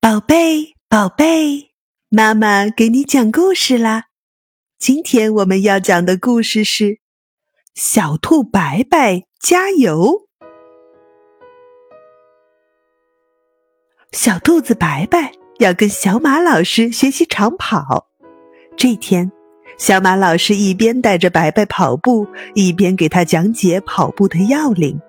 宝贝，宝贝，妈妈给你讲故事啦！今天我们要讲的故事是《小兔白白加油》。小兔子白白要跟小马老师学习长跑。这天，小马老师一边带着白白跑步，一边给他讲解跑步的要领。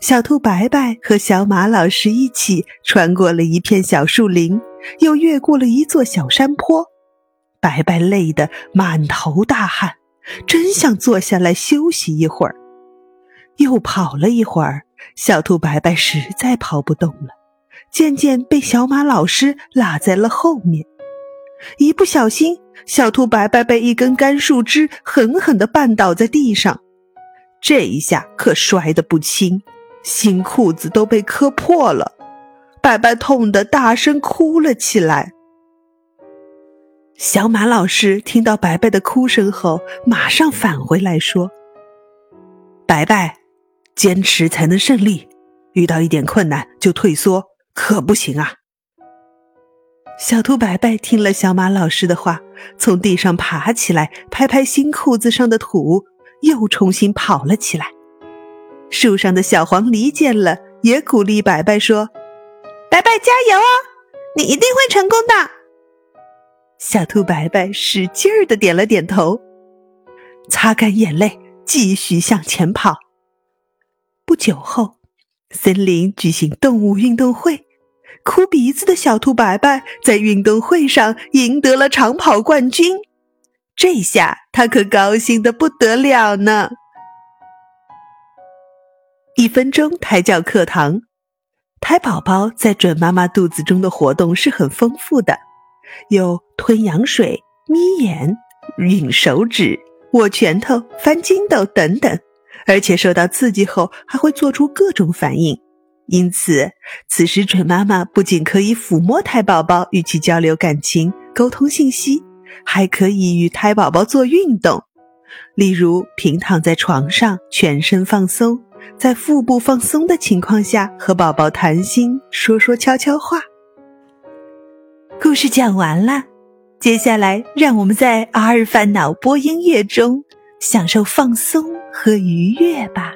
小兔白白和小马老师一起穿过了一片小树林，又越过了一座小山坡。白白累得满头大汗，真想坐下来休息一会儿。又跑了一会儿，小兔白白实在跑不动了，渐渐被小马老师落在了后面。一不小心，小兔白白被一根干树枝狠狠地绊倒在地上，这一下可摔得不轻。新裤子都被磕破了，白白痛得大声哭了起来。小马老师听到白白的哭声后，马上返回来说：“白白，坚持才能胜利，遇到一点困难就退缩可不行啊！”小兔白白听了小马老师的话，从地上爬起来，拍拍新裤子上的土，又重新跑了起来。树上的小黄鹂见了，也鼓励白白说：“白白加油哦，你一定会成功的。”小兔白白使劲儿的点了点头，擦干眼泪，继续向前跑。不久后，森林举行动物运动会，哭鼻子的小兔白白在运动会上赢得了长跑冠军，这下他可高兴的不得了呢。一分钟胎教课堂，胎宝宝在准妈妈肚子中的活动是很丰富的，有吞羊水、眯眼、吮手指、握拳头、翻筋斗等等，而且受到刺激后还会做出各种反应。因此，此时准妈妈不仅可以抚摸胎宝宝，与其交流感情、沟通信息，还可以与胎宝宝做运动，例如平躺在床上，全身放松。在腹部放松的情况下，和宝宝谈心，说说悄悄话。故事讲完了，接下来让我们在阿尔法脑波音乐中享受放松和愉悦吧。